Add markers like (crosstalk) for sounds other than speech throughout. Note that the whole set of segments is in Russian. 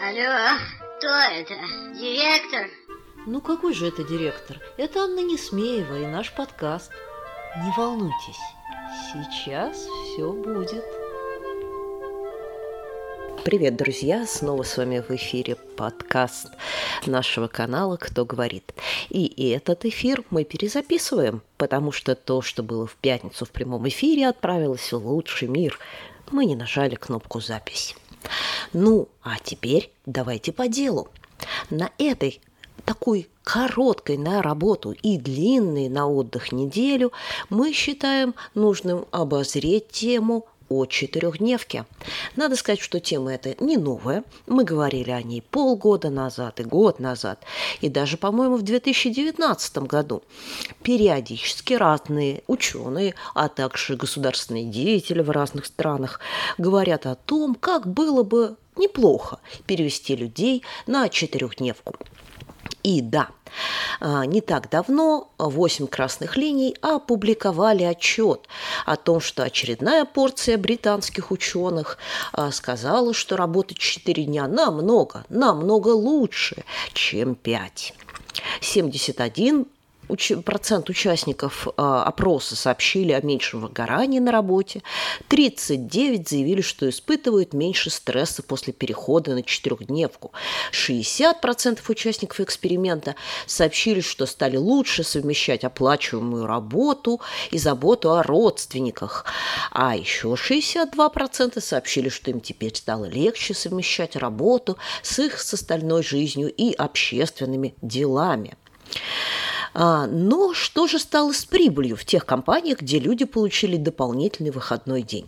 Алло, кто это? Директор? Ну какой же это директор? Это Анна Несмеева и наш подкаст. Не волнуйтесь, сейчас все будет. Привет, друзья! Снова с вами в эфире подкаст нашего канала «Кто говорит». И этот эфир мы перезаписываем, потому что то, что было в пятницу в прямом эфире, отправилось в лучший мир. Мы не нажали кнопку «Запись». Ну, а теперь давайте по делу. На этой такой короткой на работу и длинной на отдых неделю мы считаем нужным обозреть тему о четырехдневке. Надо сказать, что тема эта не новая. Мы говорили о ней полгода назад и год назад, и даже, по-моему, в 2019 году. Периодически разные ученые, а также государственные деятели в разных странах говорят о том, как было бы неплохо перевести людей на четырехдневку. И да, а, не так давно восемь красных линий опубликовали отчет о том, что очередная порция британских ученых а, сказала, что работать 4 дня намного, намного лучше, чем 5. 71 уч- процент участников э, опроса сообщили о меньшем выгорании на работе, 39 заявили, что испытывают меньше стресса после перехода на четырехдневку, 60% участников эксперимента сообщили, что стали лучше совмещать оплачиваемую работу и заботу о родственниках, а еще 62% сообщили, что им теперь стало легче совмещать работу с их с остальной жизнью и общественными делами. А, но что же стало с прибылью в тех компаниях, где люди получили дополнительный выходной день?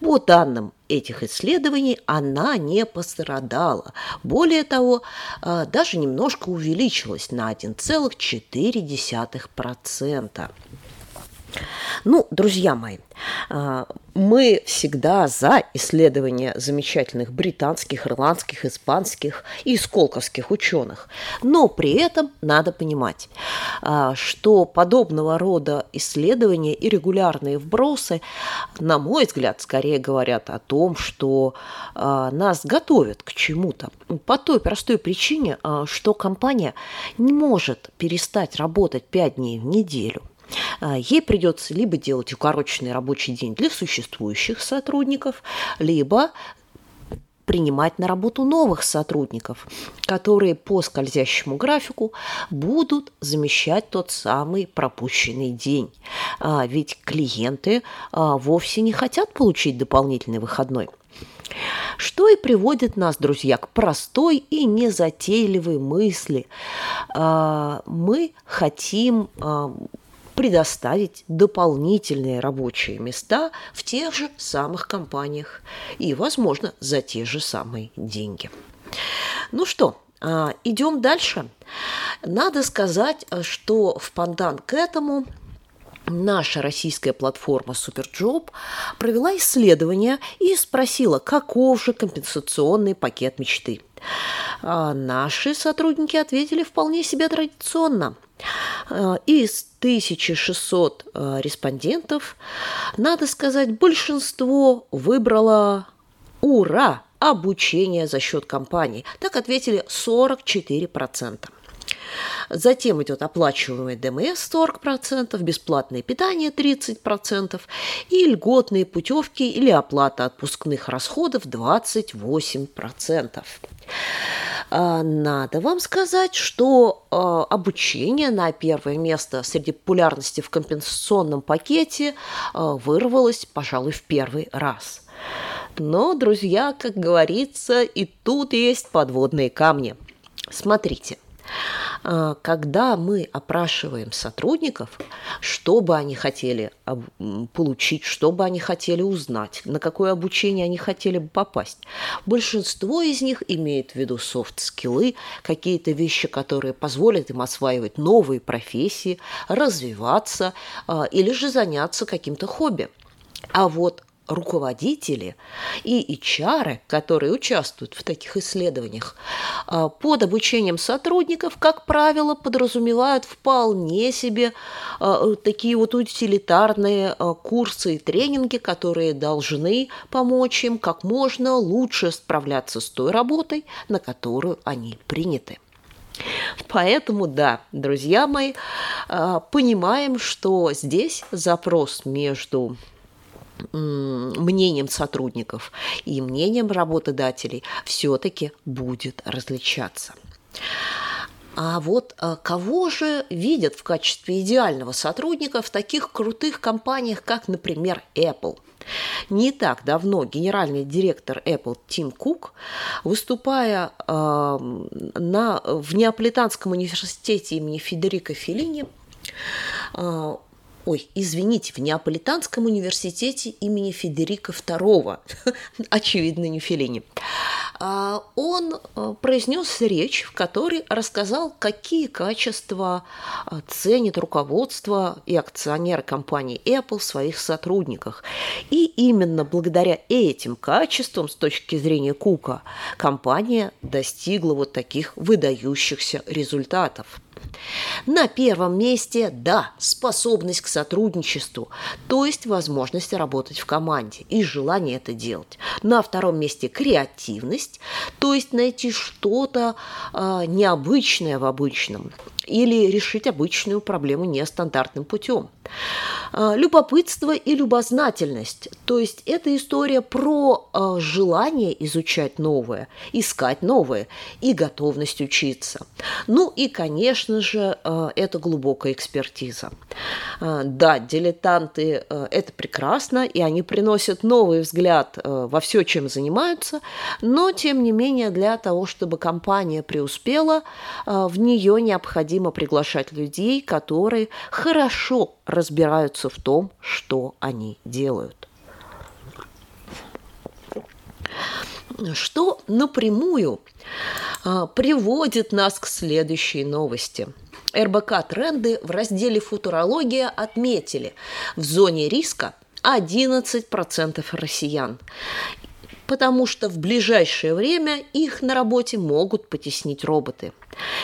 По данным этих исследований она не пострадала. Более того, а, даже немножко увеличилась на 1,4%. Ну, друзья мои, а, мы всегда за исследования замечательных британских, ирландских, испанских и сколковских ученых. Но при этом надо понимать, а, что подобного рода исследования и регулярные вбросы, на мой взгляд, скорее говорят о том, что а, нас готовят к чему-то. По той простой причине, что компания не может перестать работать 5 дней в неделю – ей придется либо делать укороченный рабочий день для существующих сотрудников, либо принимать на работу новых сотрудников, которые по скользящему графику будут замещать тот самый пропущенный день. А, ведь клиенты а, вовсе не хотят получить дополнительный выходной. Что и приводит нас, друзья, к простой и незатейливой мысли. Мы хотим предоставить дополнительные рабочие места в тех же самых компаниях и, возможно, за те же самые деньги. Ну что, а, идем дальше. Надо сказать, что в пандан к этому наша российская платформа Superjob провела исследование и спросила, каков же компенсационный пакет мечты. А наши сотрудники ответили вполне себе традиционно – Э, из 1600 э, респондентов, надо сказать, большинство выбрало «Ура!» обучение за счет компании. Так ответили 44%. Затем идет оплачиваемый ДМС 40%, бесплатное питание 30% и льготные путевки или оплата отпускных расходов 28%. А, надо вам сказать, что а, обучение на первое место среди популярности в компенсационном пакете а, вырвалось, пожалуй, в первый раз. Но, друзья, как говорится, и тут есть подводные камни. Смотрите – когда мы опрашиваем сотрудников, что бы они хотели получить, что бы они хотели узнать, на какое обучение они хотели бы попасть, большинство из них имеет в виду софт-скиллы, какие-то вещи, которые позволят им осваивать новые профессии, развиваться а, или же заняться каким-то хобби. А вот руководители и HR, которые участвуют в таких исследованиях, а, под обучением сотрудников, как правило, подразумевают вполне себе а, такие вот утилитарные а, курсы и тренинги, которые должны помочь им как можно лучше справляться с той работой, на которую они приняты. Поэтому, да, друзья мои, понимаем, что здесь запрос между мнением сотрудников и мнением работодателей все-таки будет различаться. А вот э, кого же видят в качестве идеального сотрудника в таких крутых компаниях, как, например, Apple? Не так давно генеральный директор Apple Тим Кук, выступая э, на, в Неаполитанском университете имени Федерико Феллини, э, ой, извините, в Неаполитанском университете имени Федерика II, (laughs) очевидно, не Феллини, а, он э, произнес речь, в которой рассказал, какие качества э, ценит руководство и акционеры компании Apple в своих сотрудниках. И именно благодаря этим качествам, с точки зрения Кука, компания достигла вот таких выдающихся результатов. На первом месте, да, способность к сотрудничеству, то есть возможность работать в команде и желание это делать. На втором месте креативность, то есть найти что-то э, необычное в обычном или решить обычную проблему нестандартным путем. А, любопытство и любознательность. То есть это история про а, желание изучать новое, искать новое и готовность учиться. Ну и, конечно же, а, это глубокая экспертиза. Да, дилетанты – это прекрасно, и они приносят новый взгляд во все, чем занимаются, но, тем не менее, для того, чтобы компания преуспела, в нее необходимо приглашать людей, которые хорошо разбираются в том, что они делают. Что напрямую а, приводит нас к следующей новости. РБК «Тренды» в разделе «Футурология» отметили в зоне риска 11% россиян потому что в ближайшее время их на работе могут потеснить роботы.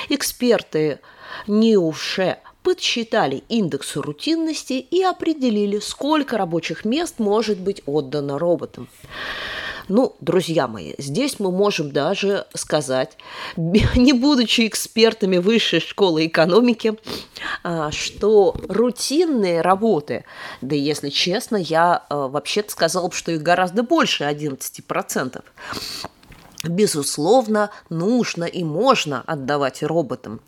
Эксперты НИУШЕ подсчитали индекс рутинности и определили, сколько рабочих мест может быть отдано роботам. Ну, друзья мои, здесь мы можем даже сказать, (laughs) не будучи экспертами высшей школы экономики, а, что рутинные работы, да если честно, я а, вообще-то сказала бы, что их гораздо больше 11%, безусловно, нужно и можно отдавать роботам.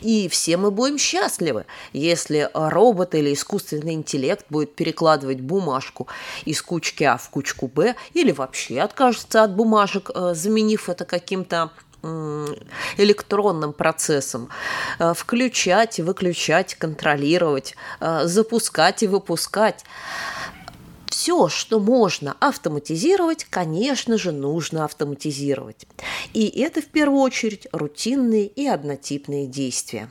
И все мы будем счастливы, если робот или искусственный интеллект будет перекладывать бумажку из кучки А в кучку Б или вообще откажется от бумажек, э, заменив это каким-то электронным процессом, э, включать и выключать, контролировать, э, запускать и выпускать все, что можно автоматизировать, конечно же, нужно автоматизировать. И это в первую очередь рутинные и однотипные действия.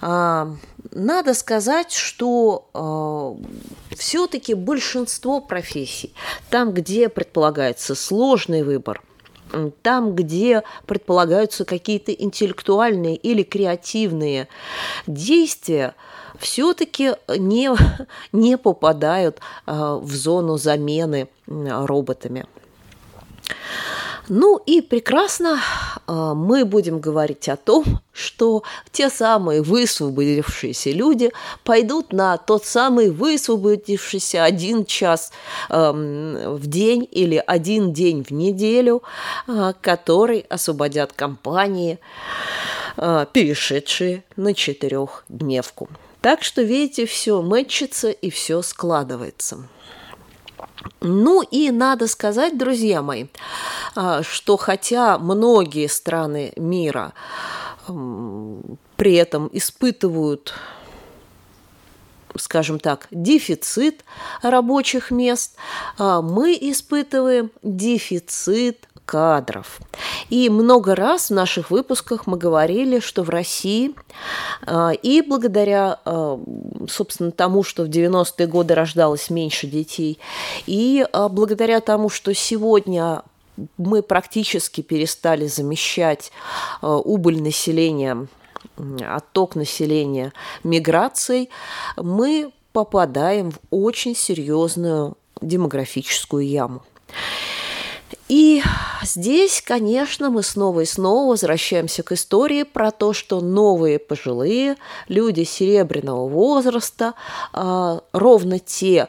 А, надо сказать, что э, все-таки большинство профессий, там, где предполагается сложный выбор, там, где предполагаются какие-то интеллектуальные или креативные действия, все-таки не, (laughs) не попадают а, в зону замены роботами. Ну и прекрасно а, мы будем говорить о том, что те самые высвободившиеся люди пойдут на тот самый высвободившийся один час в день или один день в неделю, а, который освободят компании, перешедшие на четырехдневку. Так что, видите, все мэтчится и все складывается. Ну и надо сказать, друзья мои, а, что хотя многие страны мира при этом испытывают скажем так, дефицит рабочих мест, а, мы испытываем дефицит кадров. И много раз в наших выпусках мы говорили, что в России а, и благодаря, а, собственно, тому, что в 90-е годы рождалось меньше детей, и а, благодаря тому, что сегодня мы практически перестали замещать убыль населения отток населения миграцией, мы попадаем в очень серьезную демографическую яму. И здесь, конечно, мы снова и снова возвращаемся к истории про то, что новые пожилые люди серебряного возраста, а, ровно те,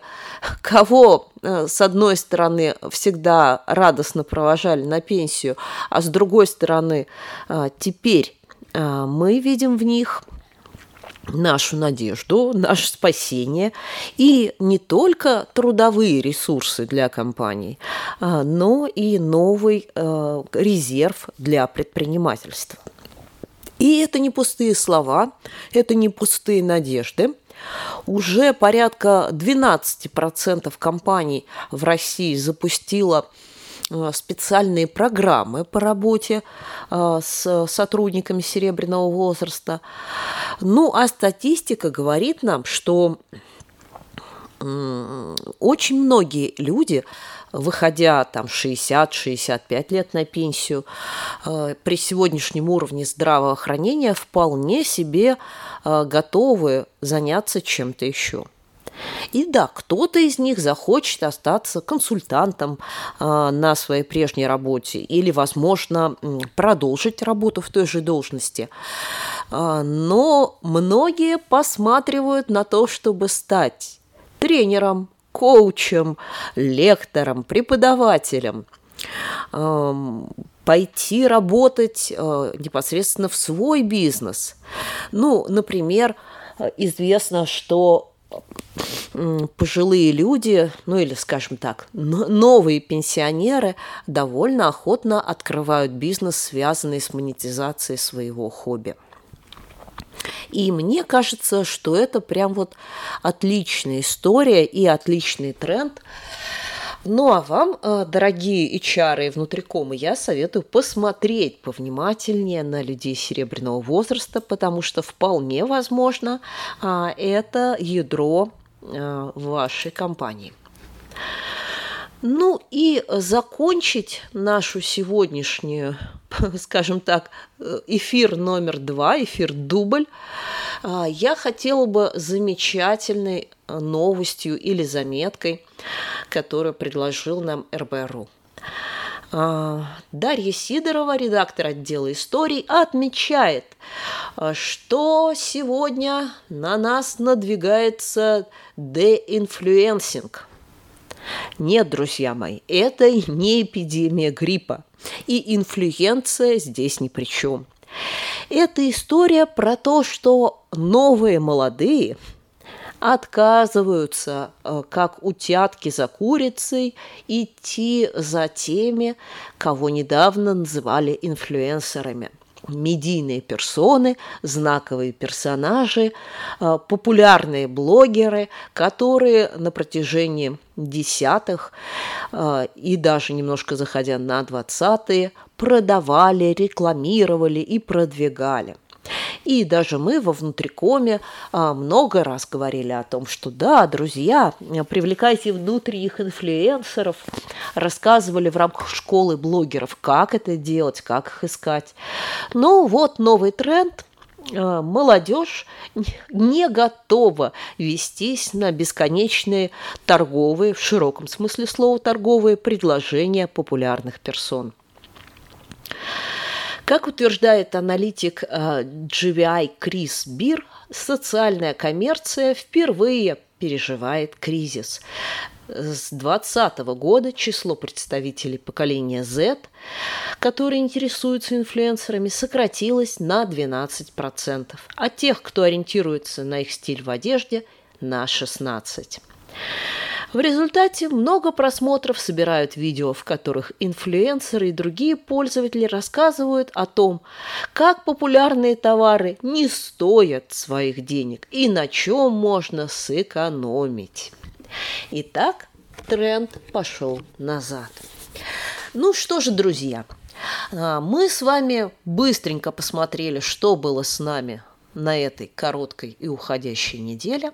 кого, э, с одной стороны, всегда радостно провожали на пенсию, а с другой стороны, а, теперь а, мы видим в них – нашу надежду, наше спасение и не только трудовые ресурсы для компаний, а, но и новый э, резерв для предпринимательства. И это не пустые слова, это не пустые надежды. Уже порядка 12% компаний в России запустила Э, специальные программы по работе э, с сотрудниками серебряного возраста. Ну, а статистика говорит нам, что очень многие люди, выходя там 60-65 лет на пенсию, э, при сегодняшнем уровне здравоохранения вполне себе готовы заняться чем-то еще – и да, кто-то из них захочет остаться консультантом э, на своей прежней работе или, возможно, продолжить работу в той же должности. Э, но многие посматривают на то, чтобы стать тренером, коучем, лектором, преподавателем пойти работать э, непосредственно в свой бизнес. Ну, например, известно, что пожилые люди, ну или, скажем так, новые пенсионеры довольно охотно открывают бизнес, связанный с монетизацией своего хобби. И мне кажется, что это прям вот отличная история и отличный тренд, ну а вам, э, дорогие HR и внутрикомы, я советую посмотреть повнимательнее на людей серебряного возраста, потому что вполне возможно а, это ядро э, вашей компании. Ну и закончить нашу сегодняшнюю, (laughs) скажем так, эфир номер два, эфир дубль, а, я хотела бы замечательной новостью или заметкой, которую предложил нам RB.RU. А, Дарья Сидорова, редактор отдела историй, отмечает, что сегодня на нас надвигается deinfluencing. Нет, друзья мои, это не эпидемия гриппа, и инфлюэнца здесь ни при чем. Это история про то, что новые молодые – отказываются, э, как утятки за курицей, идти за теми, кого недавно называли инфлюенсерами. Медийные персоны, знаковые персонажи, э, популярные блогеры, которые на протяжении десятых э, и даже немножко заходя на двадцатые продавали, рекламировали и продвигали – и даже мы во внутрикоме а, много раз говорили о том, что да, друзья, привлекайте внутренних инфлюенсеров, рассказывали в рамках школы блогеров, как это делать, как их искать. Ну вот новый тренд а, молодежь не готова вестись на бесконечные торговые, в широком смысле слова торговые предложения популярных персон. Как утверждает аналитик э, GVI Крис Бир, социальная коммерция впервые переживает кризис. С 2020 года число представителей поколения Z, которые интересуются инфлюенсерами, сократилось на 12%, а тех, кто ориентируется на их стиль в одежде, на 16%. В результате много просмотров собирают видео, в которых инфлюенсеры и другие пользователи рассказывают о том, как популярные товары не стоят своих денег и на чем можно сэкономить. Итак, тренд пошел назад. Ну что же, друзья, а, мы с вами быстренько посмотрели, что было с нами на этой короткой и уходящей неделе.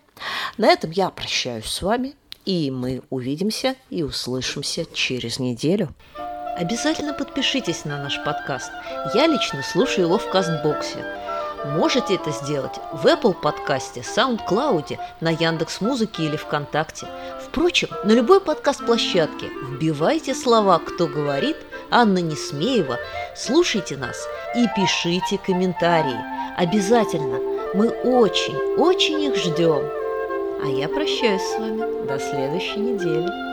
На этом я прощаюсь с вами, и мы увидимся и услышимся через неделю. Обязательно подпишитесь на наш подкаст. Я лично слушаю его в Кастбоксе. Можете это сделать в Apple подкасте, SoundCloud, на Яндекс Музыке или ВКонтакте. Впрочем, на любой подкаст-площадке вбивайте слова «Кто говорит», Анна Несмеева, слушайте нас и пишите комментарии. Обязательно. Мы очень, очень их ждем. А я прощаюсь с вами до следующей недели.